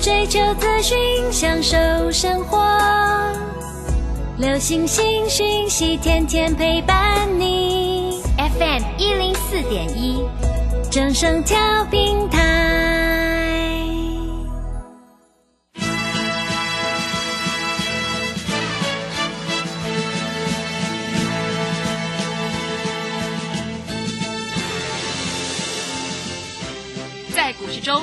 追求资讯，享受生活，流星星讯息，天天陪伴你。FM 一零四点一，正声调平台。在股市中，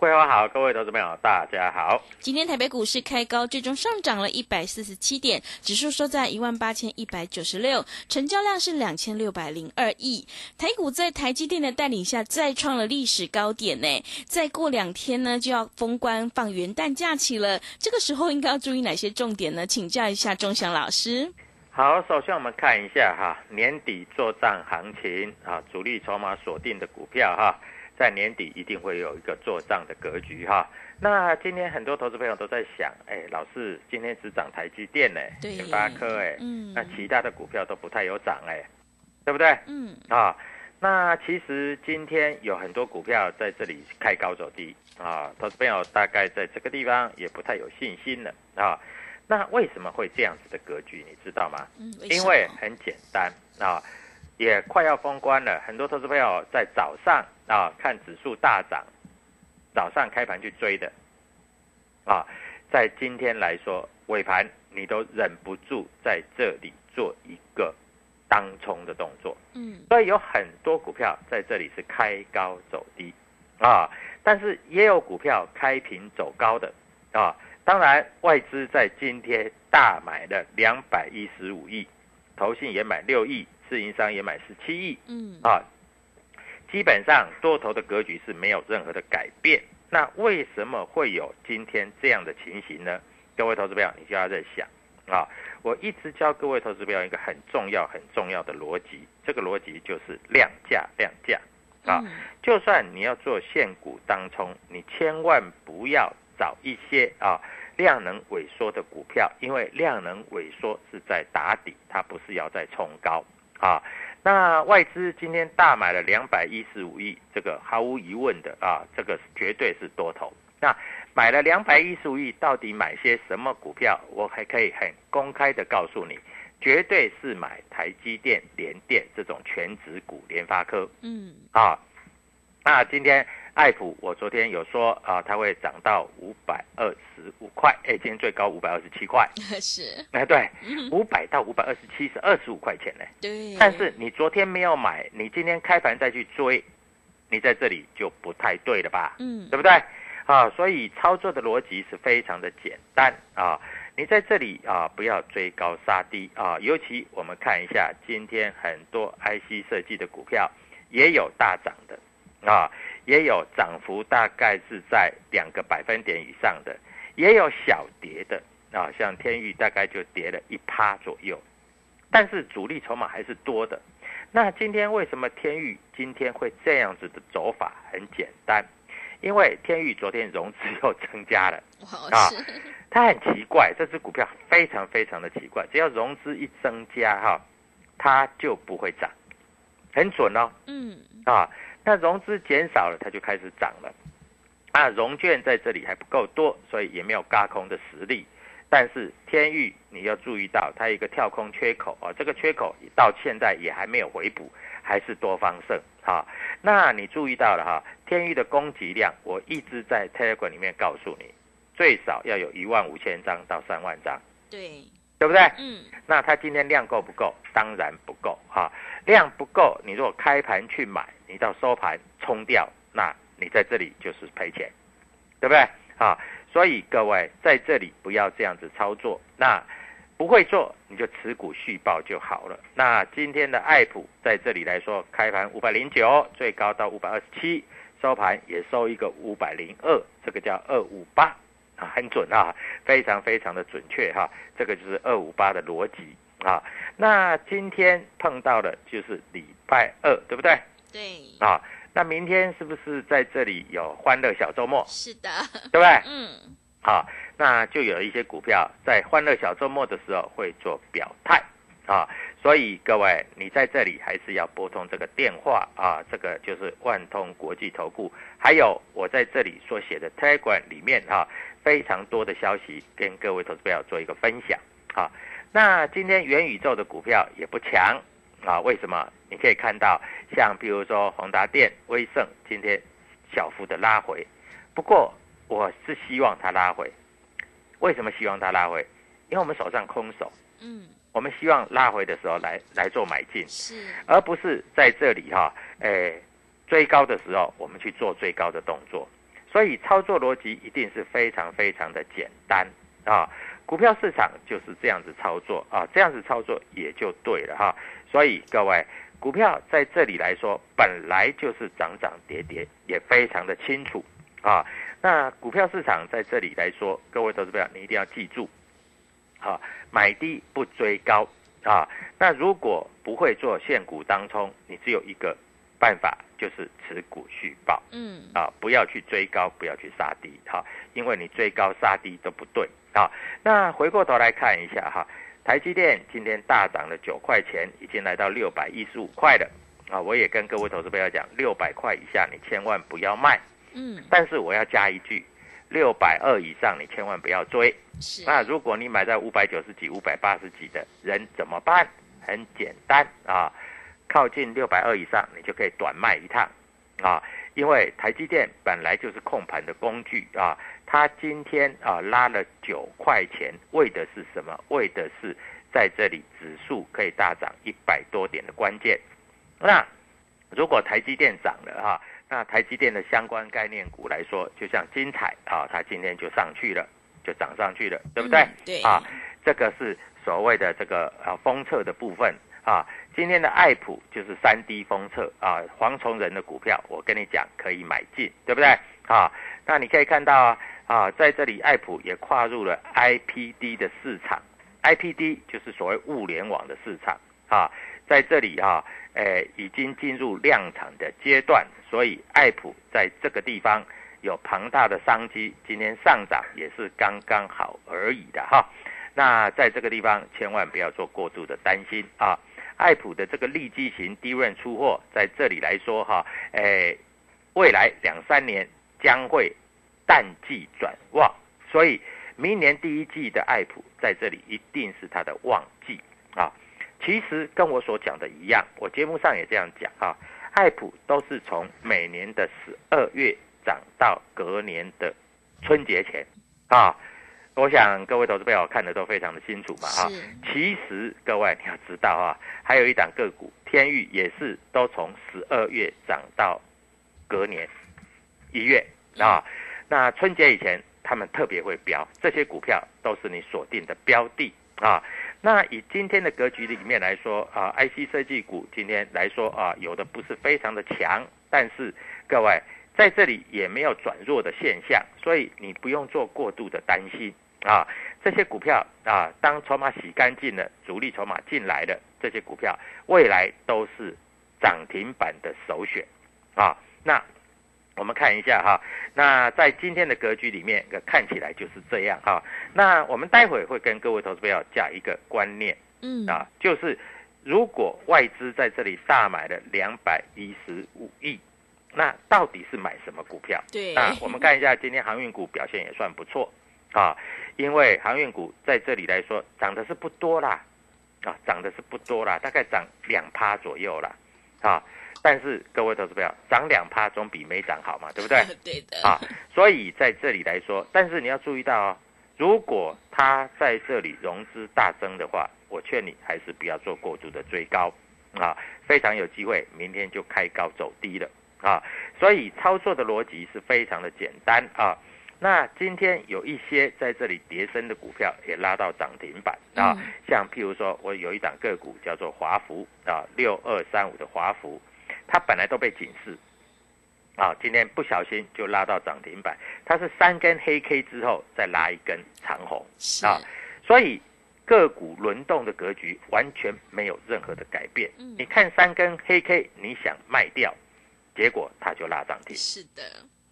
桂花好，各位投资朋友大家好。今天台北股市开高，最终上涨了一百四十七点，指数收在一万八千一百九十六，成交量是两千六百零二亿。台股在台积电的带领下，再创了历史高点呢。再过两天呢，就要封关放元旦假期了，这个时候应该要注意哪些重点呢？请教一下钟祥老师。好，首先我们看一下哈，年底做账行情啊，主力筹码锁定的股票哈。在年底一定会有一个做账的格局哈。那今天很多投资朋友都在想，哎，老师今天只涨台积电呢，联发科哎，嗯，那其他的股票都不太有涨哎，对不对？嗯，啊，那其实今天有很多股票在这里开高走低啊，投资朋友大概在这个地方也不太有信心了啊。那为什么会这样子的格局？你知道吗？嗯，因为很简单啊。也快要封关了，很多投资朋友在早上啊看指数大涨，早上开盘去追的，啊，在今天来说尾盘你都忍不住在这里做一个当冲的动作，嗯，所以有很多股票在这里是开高走低，啊，但是也有股票开平走高的，啊，当然外资在今天大买了两百一十五亿，投信也买六亿。自营商也买十七亿，嗯啊，基本上多头的格局是没有任何的改变。那为什么会有今天这样的情形呢？各位投资朋友，你就要在想啊，我一直教各位投资朋友一个很重要、很重要的逻辑，这个逻辑就是量价、量价啊。就算你要做现股当冲，你千万不要找一些啊量能萎缩的股票，因为量能萎缩是在打底，它不是要再冲高。啊，那外资今天大买了两百一十五亿，这个毫无疑问的啊，这个绝对是多头。那买了两百一十五亿，到底买些什么股票？我还可以很公开的告诉你，绝对是买台积电、联电这种全值股，联发科。嗯，啊，那今天。爱普，我昨天有说啊，它会涨到五百二十五块，哎，今天最高五百二十七块，是，哎，对，五百到五百二十七是二十五块钱呢，对，但是你昨天没有买，你今天开盘再去追，你在这里就不太对了吧？嗯，对不对？啊，所以操作的逻辑是非常的简单啊，你在这里啊，不要追高杀低啊，尤其我们看一下今天很多 IC 设计的股票也有大涨的啊。也有涨幅大概是在两个百分点以上的，也有小跌的啊，像天域大概就跌了一趴左右，但是主力筹码还是多的。那今天为什么天域今天会这样子的走法？很简单，因为天域昨天融资又增加了啊，它很奇怪，这只股票非常非常的奇怪，只要融资一增加哈，它就不会涨，很准哦。嗯啊。那融资减少了，它就开始涨了，啊，融券在这里还不够多，所以也没有嘎空的实力。但是天域你要注意到，它一个跳空缺口啊，这个缺口到现在也还没有回补，还是多方胜啊。那你注意到了哈，天域的供给量，我一直在 Telegram 里面告诉你，最少要有一万五千张到三万张，对，对不对？嗯，那它今天量够不够？当然不够哈，量不够，你如果开盘去买，你到收盘冲掉，那你在这里就是赔钱，对不对？啊。所以各位在这里不要这样子操作，那不会做你就持股续报就好了。那今天的爱普在这里来说，开盘五百零九，最高到五百二十七，收盘也收一个五百零二，这个叫二五八啊，很准啊，非常非常的准确哈，这个就是二五八的逻辑啊。那今天碰到的就是礼拜二，对不对？对，啊。那明天是不是在这里有欢乐小周末？是的，对不对？嗯，好，那就有一些股票在欢乐小周末的时候会做表态啊，所以各位你在这里还是要拨通这个电话啊，这个就是万通国际投顾，还有我在这里所写的 Telegram 里面哈，非常多的消息跟各位投资朋友做一个分享啊。那今天元宇宙的股票也不强。啊，为什么？你可以看到，像比如说宏达电、威盛今天小幅的拉回，不过我是希望它拉回。为什么希望它拉回？因为我们手上空手，嗯，我们希望拉回的时候来来做买进，是，而不是在这里哈，诶，追高的时候我们去做最高的动作。所以操作逻辑一定是非常非常的简单啊。股票市场就是这样子操作啊，这样子操作也就对了哈。所以各位，股票在这里来说，本来就是涨涨跌跌，也非常的清楚啊。那股票市场在这里来说，各位投资者你一定要记住，好，买低不追高啊。那如果不会做现股当冲，你只有一个办法，就是持股续报，嗯，啊，不要去追高，不要去杀低，哈，因为你追高杀低都不对。好，那回过头来看一下哈，台积电今天大涨了九块钱，已经来到六百一十五块了啊！我也跟各位投资朋友讲，六百块以下你千万不要卖，嗯，但是我要加一句，六百二以上你千万不要追。是，那如果你买在五百九十几、五百八十几的人怎么办？很简单啊，靠近六百二以上你就可以短卖一趟啊，因为台积电本来就是控盘的工具啊。它今天啊拉了九块钱，为的是什么？为的是在这里指数可以大涨一百多点的关键。那如果台积电涨了哈，那台积电的相关概念股来说，就像精彩啊，它今天就上去了，就涨上去了，对不对？对啊，这个是所谓的这个啊封测的部分啊。今天的爱普就是三 D 封测啊，黄崇仁的股票，我跟你讲可以买进，对不对？啊，那你可以看到啊。啊，在这里，爱普也跨入了 IPD 的市场，IPD 就是所谓物联网的市场啊，在这里啊，诶，已经进入量产的阶段，所以爱普在这个地方有庞大的商机，今天上涨也是刚刚好而已的哈。那在这个地方，千万不要做过度的担心啊。爱普的这个利基型低润出货，在这里来说哈，诶，未来两三年将会。淡季转旺，所以明年第一季的爱普在这里一定是它的旺季啊。其实跟我所讲的一样，我节目上也这样讲啊。爱普都是从每年的十二月涨到隔年的春节前啊。我想各位投资朋友看的都非常的清楚嘛哈。其实各位你要知道啊，还有一档个股天域也是都从十二月涨到隔年一月啊。那春节以前，他们特别会标，这些股票都是你锁定的标的啊。那以今天的格局里面来说啊，IC 设计股今天来说啊，有的不是非常的强，但是各位在这里也没有转弱的现象，所以你不用做过度的担心啊。这些股票啊，当筹码洗干净了，主力筹码进来了，这些股票未来都是涨停板的首选啊。那。我们看一下哈，那在今天的格局里面，看起来就是这样哈。那我们待会会跟各位投资朋友讲一个观念，嗯啊，就是如果外资在这里大买了两百一十五亿，那到底是买什么股票？对那我们看一下今天航运股表现也算不错啊，因为航运股在这里来说涨的是不多啦，啊，涨的是不多啦，大概涨两趴左右啦，啊，但是各位投资友，涨两趴总比没涨好嘛，对不对？对的，啊，所以在这里来说，但是你要注意到哦，如果它在这里融资大增的话，我劝你还是不要做过度的追高啊，非常有机会明天就开高走低了啊，所以操作的逻辑是非常的简单啊。那今天有一些在这里跌升的股票也拉到涨停板。啊，嗯像譬如说我有一档个股叫做华孚啊，六二三五的华孚，它本来都被警示。啊，今天不小心就拉到涨停板，它是三根黑 K 之后再拉一根长红。啊，所以个股轮动的格局完全没有任何的改变。嗯。你看三根黑 K，你想卖掉，结果它就拉涨停。是的，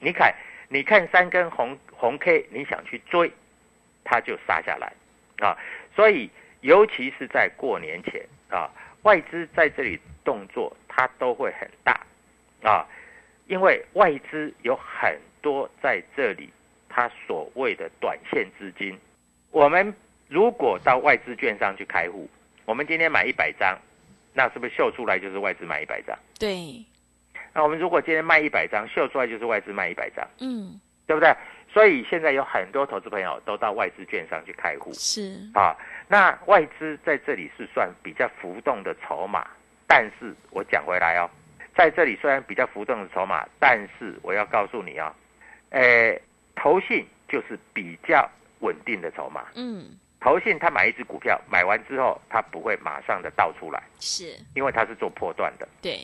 你看，你看三根红红 K，你想去追，它就杀下来啊。所以，尤其是在过年前啊，外资在这里动作它都会很大啊，因为外资有很多在这里，它所谓的短线资金，我们如果到外资券商去开户，我们今天买一百张，那是不是秀出来就是外资买一百张？对，那我们如果今天卖一百张，秀出来就是外资卖一百张。嗯，对不对？所以现在有很多投资朋友都到外资券商去开户是，啊。那外资在这里是算比较浮动的筹码，但是我讲回来哦，在这里虽然比较浮动的筹码，但是我要告诉你啊、哦，呃，投信就是比较稳定的筹码。嗯，投信他买一只股票，买完之后他不会马上的倒出来，是，因为他是做破断的。对，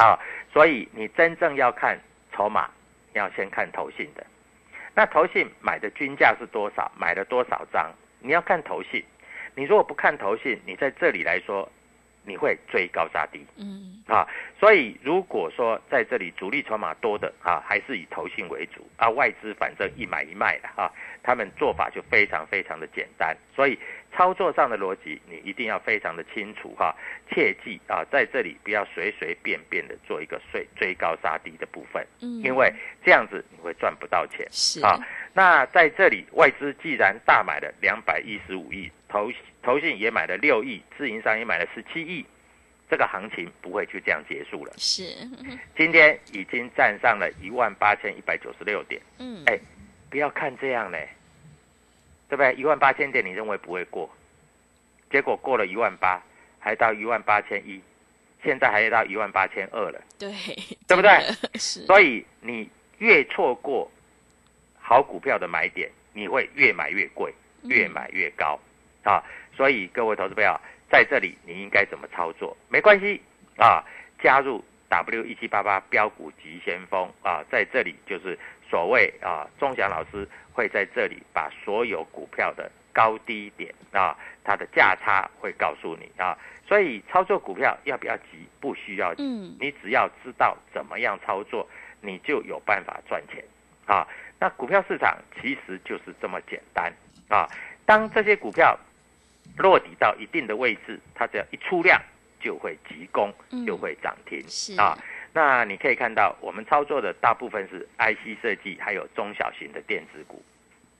啊，所以你真正要看筹码，要先看投信的。那投信买的均价是多少？买了多少张？你要看投信。你如果不看投信，你在这里来说，你会追高杀低嗯，啊。所以如果说在这里主力筹码多的啊，还是以投信为主啊，外资反正一买一卖的啊，他们做法就非常非常的简单。所以操作上的逻辑，你一定要非常的清楚哈、切记啊，在这里不要随随便便的做一个追追高杀低的部分，嗯，因为这样子你会赚不到钱。是，啊。那在这里，外资既然大买了两百一十五亿，投投信也买了六亿，自营商也买了十七亿，这个行情不会就这样结束了。是，今天已经站上了一万八千一百九十六点，嗯，哎不要看这样嘞，对不对？一万八千点你认为不会过，结果过了一万八，还到一万八千一，现在还到一万八千二了。对，对不对？是，所以你越错过好股票的买点，你会越买越贵，越买越高、啊！所以各位投资朋友，在这里你应该怎么操作？没关系啊，加入 W 一七八八标股急先锋啊，在这里就是所谓啊，钟祥老师会在这里把所有股票的高低点啊，它的价差会告诉你啊。所以操作股票要不要急？不需要急。嗯，你只要知道怎么样操作，你就有办法赚钱啊。那股票市场其实就是这么简单啊。当这些股票落底到一定的位置，它只要一出量就会急攻嗯，就会涨停、是啊。那你可以看到，我们操作的大部分是 IC 设计，还有中小型的电子股，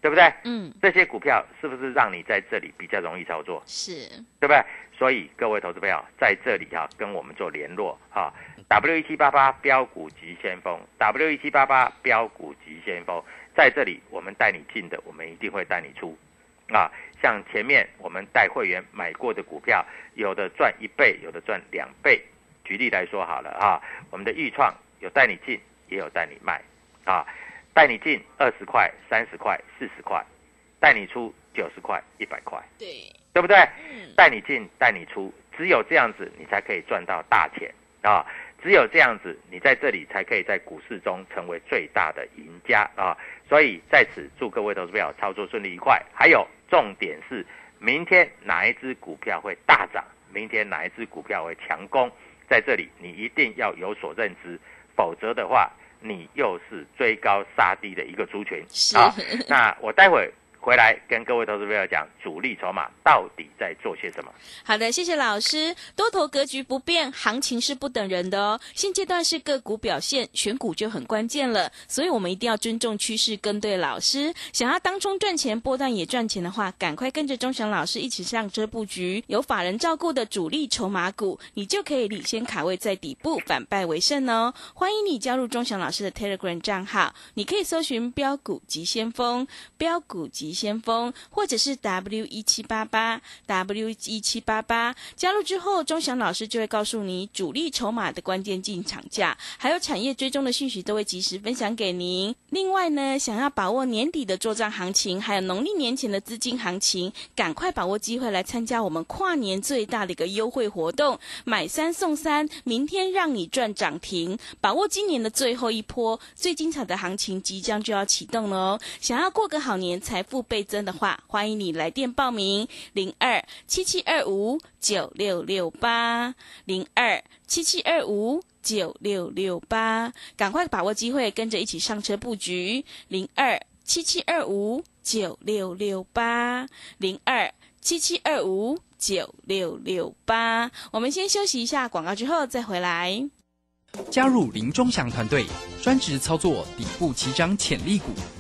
对不对？嗯，这些股票是不是让你在这里比较容易操作？是，对不对？所以各位投资朋友在这里啊，跟我们做联络啊，W 一七八八标股急先锋，W 一七八八标股急先锋，在这里我们带你进的，我们一定会带你出啊。像前面我们带会员买过的股票，有的赚一倍，有的赚两倍。举例来说好了啊，我们的豫创有带你进，也有带你卖啊，带你进二十块、三十块、四十块，带你出九十块、一百块。对，对不对？嗯，带你进，带你出，只有这样子，你才可以赚到大钱啊！只有这样子，你在这里才可以在股市中成为最大的赢家啊！所以在此祝各位投资朋友操作顺利愉快。还有重点是，明天哪一只股票会大涨？明天哪一只股票会强攻？在这里你一定要有所认知，否则的话，你又是追高杀低的一个族群是啊！那我待会回来跟各位投资朋友讲，主力筹码到底在做些什么？好的，谢谢老师。多头格局不变，行情是不等人的哦。现阶段是个股表现，选股就很关键了。所以我们一定要尊重趋势，跟对老师。想要当中赚钱，波段也赚钱的话，赶快跟着钟祥老师一起上车布局，有法人照顾的主力筹码股，你就可以领先卡位在底部，反败为胜哦。欢迎你加入钟祥老师的 Telegram 账号，你可以搜寻标股急先锋，标股急。先锋，或者是 W 一七八八 W 一七八八，加入之后，钟祥老师就会告诉你主力筹码的关键进场价，还有产业追踪的讯息都会及时分享给您。另外呢，想要把握年底的做账行情，还有农历年前的资金行情，赶快把握机会来参加我们跨年最大的一个优惠活动，买三送三，明天让你赚涨停，把握今年的最后一波最精彩的行情即将就要启动了哦！想要过个好年，财富。倍增的话，欢迎你来电报名零二七七二五九六六八零二七七二五九六六八，赶快把握机会，跟着一起上车布局零二七七二五九六六八零二七七二五九六六八。我们先休息一下广告，之后再回来。加入林中祥团队，专职操作底部起涨潜力股。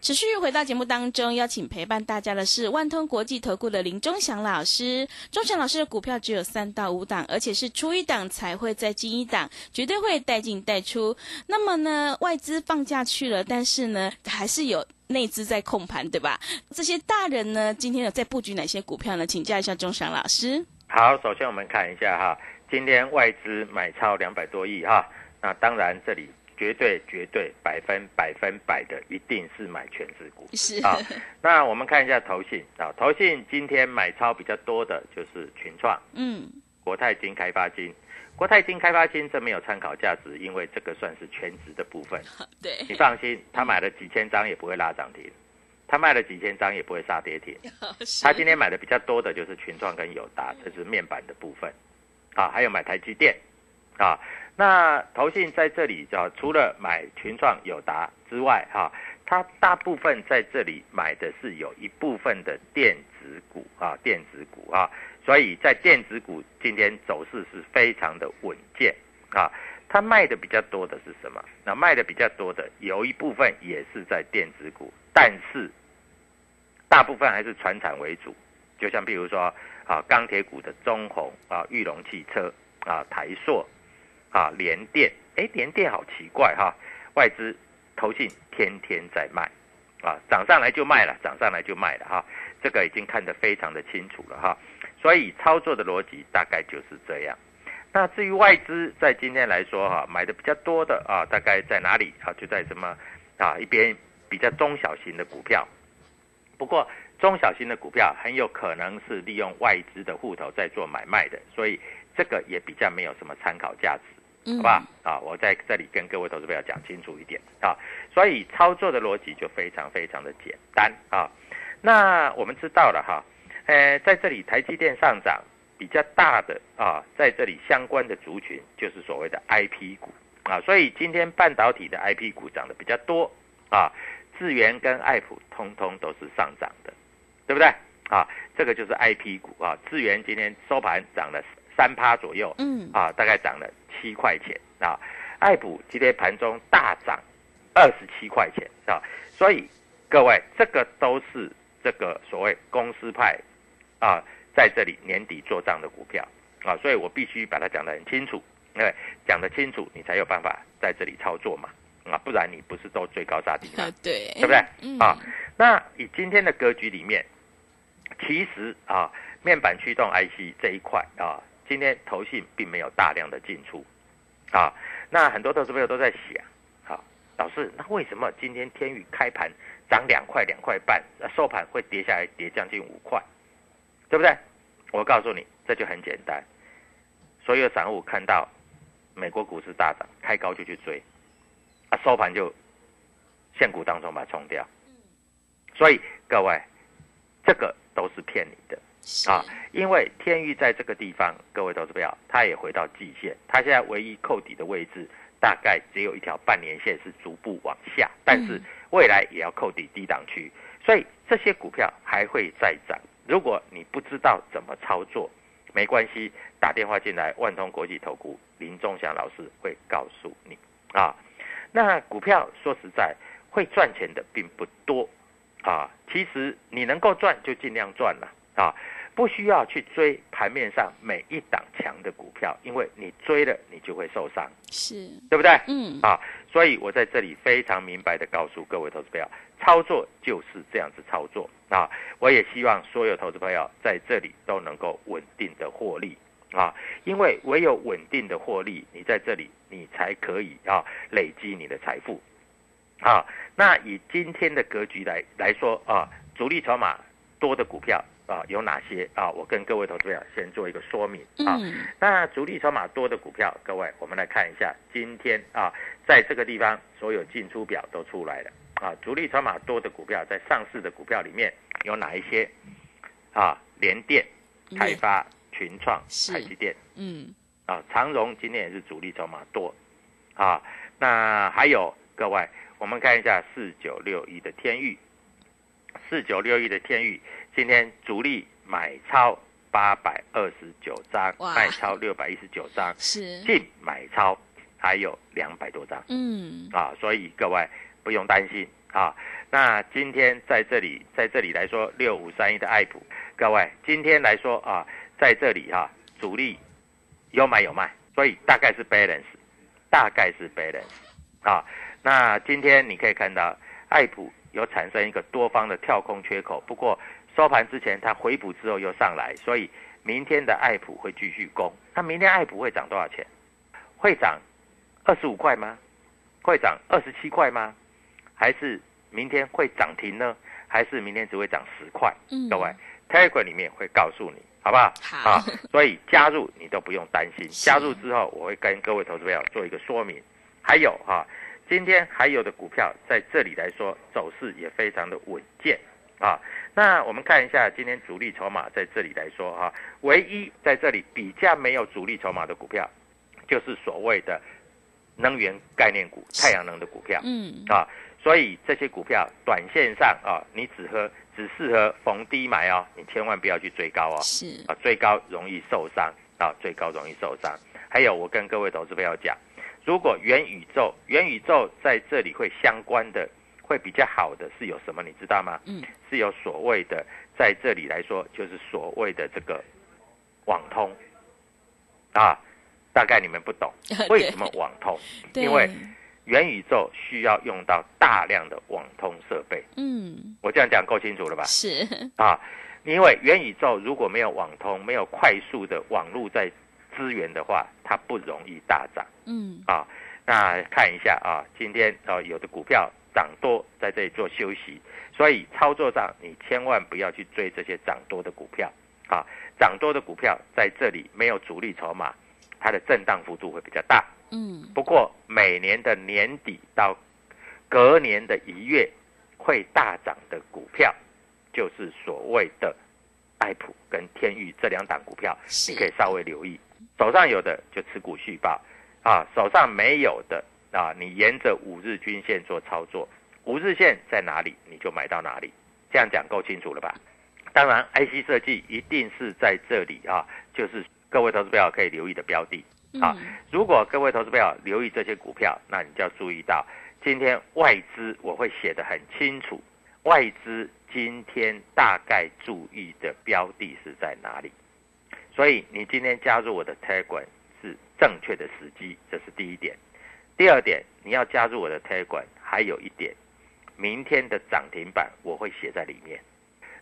持续回到节目当中，邀请陪伴大家的是万通国际投顾的林忠祥老师。忠祥老师的股票只有三到五档，而且是出一档才会再进一档，绝对会带进带出。那么呢，外资放假去了，但是呢，还是有内资在控盘，对吧？这些大人呢，今天有在布局哪些股票呢？请教一下忠祥老师。好，首先我们看一下哈，今天外资买超两百多亿哈，那当然这里。绝对绝对百分百分百的一定是买全值股是啊。那我们看一下投信啊，投信今天买超比较多的就是群创，嗯，国泰金开发金，国泰金开发金这没有参考价值，因为这个算是全值的部分。对，你放心，他买了几千张也不会拉涨停，他卖了几千张也不会杀跌停。他今天买的比较多的就是群创跟友达，这是面板的部分啊，还有买台积电啊。那投信在这里啊，除了买群创、友达之外，哈，它大部分在这里买的是有一部分的电子股啊，电子股啊，所以在电子股今天走势是非常的稳健啊。它卖的比较多的是什么？那卖的比较多的有一部分也是在电子股，但是大部分还是船产为主，就像比如说啊，钢铁股的中红啊，裕隆汽车啊，台塑。啊，联电，哎，联电好奇怪哈，外资投信天天在卖，啊，涨上来就卖了，涨上来就卖了哈，这个已经看得非常的清楚了哈，所以操作的逻辑大概就是这样。那至于外资在今天来说哈，买的比较多的啊，大概在哪里啊？就在什么啊一边比较中小型的股票，不过中小型的股票很有可能是利用外资的户头在做买卖的，所以这个也比较没有什么参考价值。好吧，啊，我在这里跟各位投资朋友讲清楚一点啊，所以操作的逻辑就非常非常的简单啊。那我们知道了哈，呃，在这里台积电上涨比较大的啊，在这里相关的族群就是所谓的 IP 股啊，所以今天半导体的 IP 股涨得比较多啊，智源跟爱普通通都是上涨的，对不对啊？这个就是 IP 股啊，智源今天收盘涨了三趴左右，嗯，啊，大概涨了。七块钱啊，爱普今天盘中大涨二十七块钱啊，所以各位这个都是这个所谓公司派啊，在这里年底做账的股票啊，所以我必须把它讲得很清楚，因为讲得清楚，你才有办法在这里操作嘛啊，不然你不是都追高杀低吗？对，对不对？啊，那以今天的格局里面，其实啊，面板驱动 IC 这一块啊。今天投信并没有大量的进出，啊，那很多投资朋友都在想，啊，老师，那为什么今天天宇开盘涨两块两块半，收盘会跌下来跌将近五块，对不对？我告诉你，这就很简单。所有散户看到美国股市大涨，开高就去追，啊，收盘就现股当中把它冲掉。所以各位，这个都是骗你的啊！因为天域在这个地方，各位投资友，它也回到季线，它现在唯一扣底的位置，大概只有一条半年线是逐步往下，但是未来也要扣底低档区，所以这些股票还会再涨。如果你不知道怎么操作，没关系，打电话进来，万通国际投顾林忠祥老师会告诉你啊。那股票说实在会赚钱的并不多啊，其实你能够赚就尽量赚了啊，不需要去追盘面上每一档强的股票，因为你追了你就会受伤，是对不对？嗯啊，所以我在这里非常明白的告诉各位投资朋友，操作就是这样子操作啊！我也希望所有投资朋友在这里都能够稳定的获利啊，因为唯有稳定的获利，你在这里你才可以啊累积你的财富啊。那以今天的格局来来说啊，主力筹码多的股票啊有哪些啊？我跟各位投资朋友先做一个说明啊。嗯那主力筹码多的股票，各位，我们来看一下，今天啊，在这个地方所有进出表都出来了啊。主力筹码多的股票，在上市的股票里面有哪一些啊？联电、开发、群创、是台积电嗯啊，长荣今天也是主力筹码多啊。那还有各位，我们看一下四九六一的天域，四九六一的天域今天主力买超八百二十九张，卖超六百一十九张，是净买超还有两百多张嗯啊，所以各位不用担心啊。那今天在这里，在这里来说，六五三一的爱普，各位今天来说啊，在这里哈、主力有买有卖，所以大概是 balance，大概是 balance 啊。那今天你可以看到，爱普有产生一个多方的跳空缺口，不过收盘之前它回补之后又上来，所以明天的爱普会继续攻。那明天爱普会涨多少钱？会涨二十五块吗？会涨二十七块吗？还是明天会涨停呢？还是明天只会涨十块？嗯各位，Telegram 里面会告诉你，好不好？好啊，所以加入你都不用担心，加入之后我会跟各位投资朋友做一个说明。还有哈、今天还有的股票在这里来说走势也非常的稳健啊。那我们看一下今天主力筹码在这里来说哈、唯一在这里比较没有主力筹码的股票，就是所谓的能源概念股、太阳能的股票。嗯啊，所以这些股票短线上啊，你只喝只适合逢低买哦，你千万不要去追高哦，是啊，追高容易受伤啊，追高容易受伤。还有，我跟各位投资朋友讲，如果元宇宙元宇宙在这里会相关的，会比较好的是有什么，你知道吗？嗯是有所谓的，在这里来说，就是所谓的这个网通啊，大概你们不懂 为什么网通，因为元宇宙需要用到大量的网通设备。嗯我这样讲够清楚了吧？是啊，因为元宇宙如果没有网通，没有快速的网络在资源的话，它不容易大涨嗯啊。那看一下啊，今天啊有的股票涨多在这里做休息，所以操作上你千万不要去追这些涨多的股票啊。涨多的股票在这里没有主力筹码，它的震荡幅度会比较大。嗯不过每年的年底到隔年的一月会大涨的股票，就是所谓的爱普跟天域这两档股票，你可以稍微留意。手上有的就持股续报啊，手上没有的啊，你沿着五日均线做操作，五日线在哪里你就买到哪里。这样讲够清楚了吧？当然，IC 设计一定是在这里啊，就是各位投资朋友可以留意的标的。啊嗯如果各位投资朋友留意这些股票，那你就要注意到，今天外资我会写的很清楚，外资今天大概注意的标的是在哪里。所以你今天加入我的 Telegram 是正确的时机，这是第一点。第二点，你要加入我的 Telegram，还有一点，明天的涨停板我会写在里面。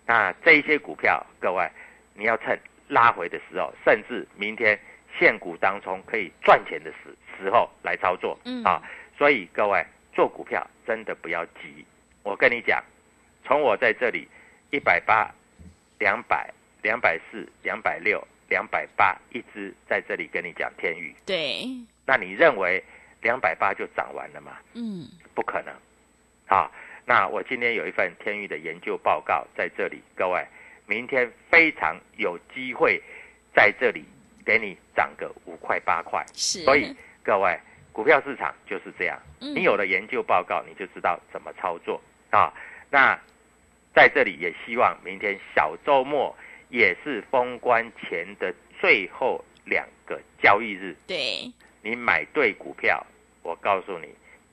那这一些股票，各位你要趁拉回的时候，甚至明天现股当中可以赚钱的时时候来操作，嗯啊，所以各位做股票真的不要急。我跟你讲，从我在这里一百八、两百、两百四、两百六、两百八一直在这里跟你讲天宇，对，那你认为两百八就涨完了嘛？嗯，不可能。好，那我今天有一份天宇的研究报告在这里，各位，明天非常有机会在这里给你涨个五块八块。是，所以各位，股票市场就是这样，嗯你有了研究报告，你就知道怎么操作啊。那在这里也希望明天小周末也是封关前的最后两个交易日，对，你买对股票，我告诉你，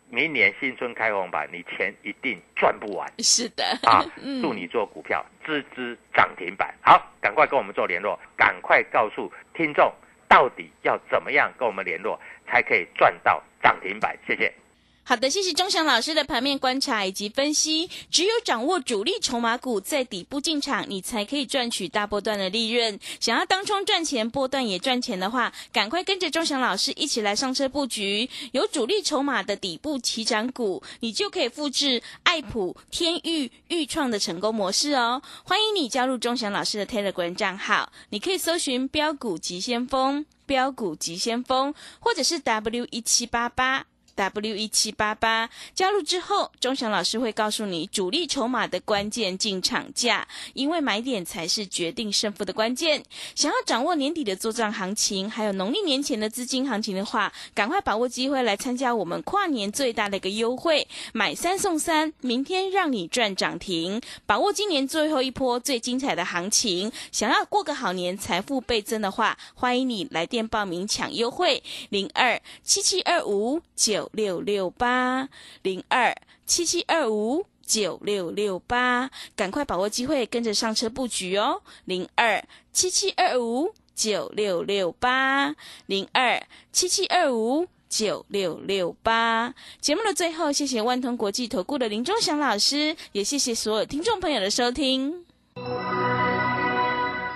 明年新春开红盘，你钱一定赚不完是的，啊！嗯祝你做股票支支涨停板。好，赶快跟我们做联络，赶快告诉听众到底要怎么样跟我们联络，才可以赚到涨停板。谢谢。好的，谢谢钟祥老师的盘面观察以及分析。只有掌握主力筹码股在底部进场，你才可以赚取大波段的利润。想要当冲赚钱，波段也赚钱的话，赶快跟着钟祥老师一起来上车布局有主力筹码的底部起涨股，你就可以复制爱普、天域、豫创的成功模式哦。欢迎你加入钟祥老师的 Telegram 账号，你可以搜寻标股急先锋、标股急先锋，或者是 W 一七八八。W 一七八八加入之后，钟祥老师会告诉你主力筹码的关键进场价，因为买点才是决定胜负的关键。想要掌握年底的做账行情，还有农历年前的资金行情的话，赶快把握机会来参加我们跨年最大的一个优惠，买三送三，明天让你赚涨停，把握今年最后一波最精彩的行情。想要过个好年，财富倍增的话，欢迎你来电报名抢优惠，零二七七二五九六六八零二七七二五。九六六八，赶快把握机会，跟着上车布局哦！零二七七二五九六六八，零二七七二五九六六八。节目的最后，谢谢万通国际投顾的林忠祥老师，也谢谢所有听众朋友的收听。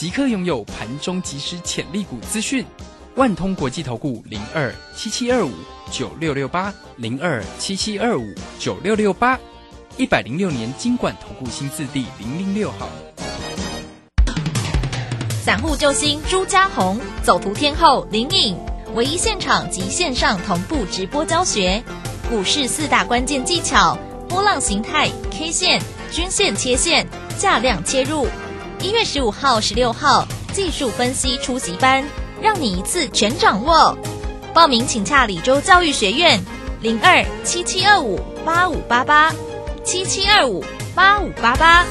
即刻拥有盘中即时潜力股资讯。万通国际投顾零二七七二五九六六八零二七七二五九六六八，一百零六年经管投顾新字第零零六号。散户救星朱家红，走图天后林颖，唯一现场及线上同步直播教学，股市四大关键技巧：波浪形态、K 线、均线、切线、价量切入。一月十五号、十六号技术分析初级班，让你一次全掌握。报名请洽李州教育学院零二七七二五八五八八七七二五八五八八。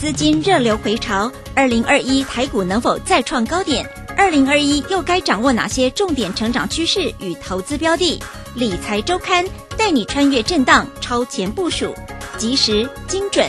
资金热流回潮，二零二一台股能否再创高点？二零二一又该掌握哪些重点成长趋势与投资标的？理财周刊带你穿越震荡，超前部署，及时、精准、